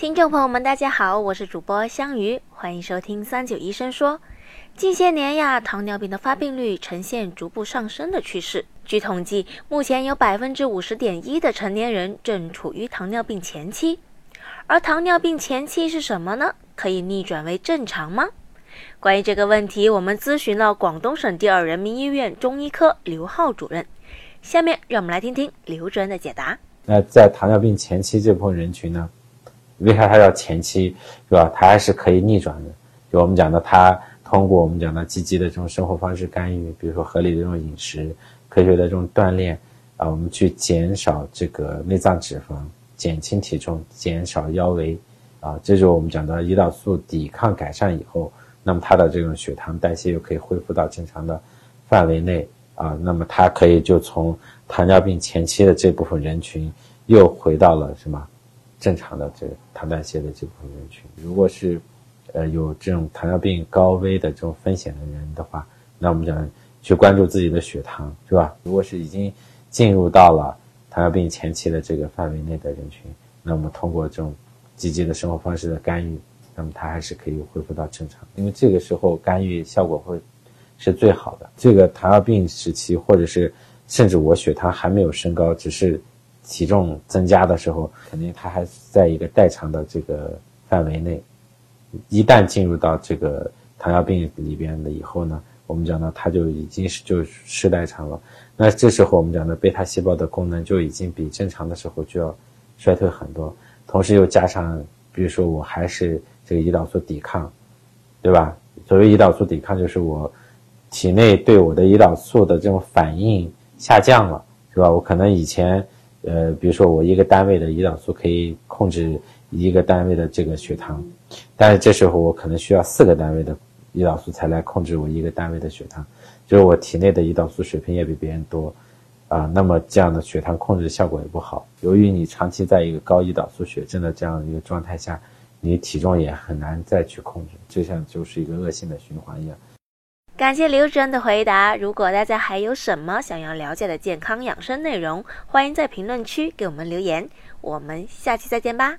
听众朋友们，大家好，我是主播香鱼，欢迎收听三九医生说。近些年呀，糖尿病的发病率呈现逐步上升的趋势。据统计，目前有百分之五十点一的成年人正处于糖尿病前期。而糖尿病前期是什么呢？可以逆转为正常吗？关于这个问题，我们咨询了广东省第二人民医院中医科刘浩主任。下面让我们来听听刘主任的解答。那在糖尿病前期这部分人群呢，为啥它叫前期，是吧？它还是可以逆转的。就我们讲的，它通过我们讲的积极的这种生活方式干预，比如说合理的这种饮食、科学的这种锻炼啊，我们去减少这个内脏脂肪，减轻体重，减少腰围啊，这就是我们讲的胰岛素抵抗改善以后，那么它的这种血糖代谢又可以恢复到正常的范围内。啊，那么它可以就从糖尿病前期的这部分人群，又回到了什么正常的这个糖代谢的这部分人群。如果是，呃，有这种糖尿病高危的这种风险的人的话，那我们讲去关注自己的血糖，是吧？如果是已经进入到了糖尿病前期的这个范围内的人群，那么通过这种积极的生活方式的干预，那么它还是可以恢复到正常。因为这个时候干预效果会。是最好的。这个糖尿病时期，或者是甚至我血糖还没有升高，只是体重增加的时候，肯定它还在一个代偿的这个范围内。一旦进入到这个糖尿病里边的以后呢，我们讲呢，它就已经是就是代偿了。那这时候我们讲的贝塔细胞的功能就已经比正常的时候就要衰退很多。同时又加上，比如说我还是这个胰岛素抵抗，对吧？所谓胰岛素抵抗，就是我。体内对我的胰岛素的这种反应下降了，是吧？我可能以前，呃，比如说我一个单位的胰岛素可以控制一个单位的这个血糖，但是这时候我可能需要四个单位的胰岛素才来控制我一个单位的血糖，就是我体内的胰岛素水平也比别人多，啊，那么这样的血糖控制效果也不好。由于你长期在一个高胰岛素血症的这样一个状态下，你体重也很难再去控制，就像就是一个恶性的循环一样。感谢刘主任的回答。如果大家还有什么想要了解的健康养生内容，欢迎在评论区给我们留言。我们下期再见吧。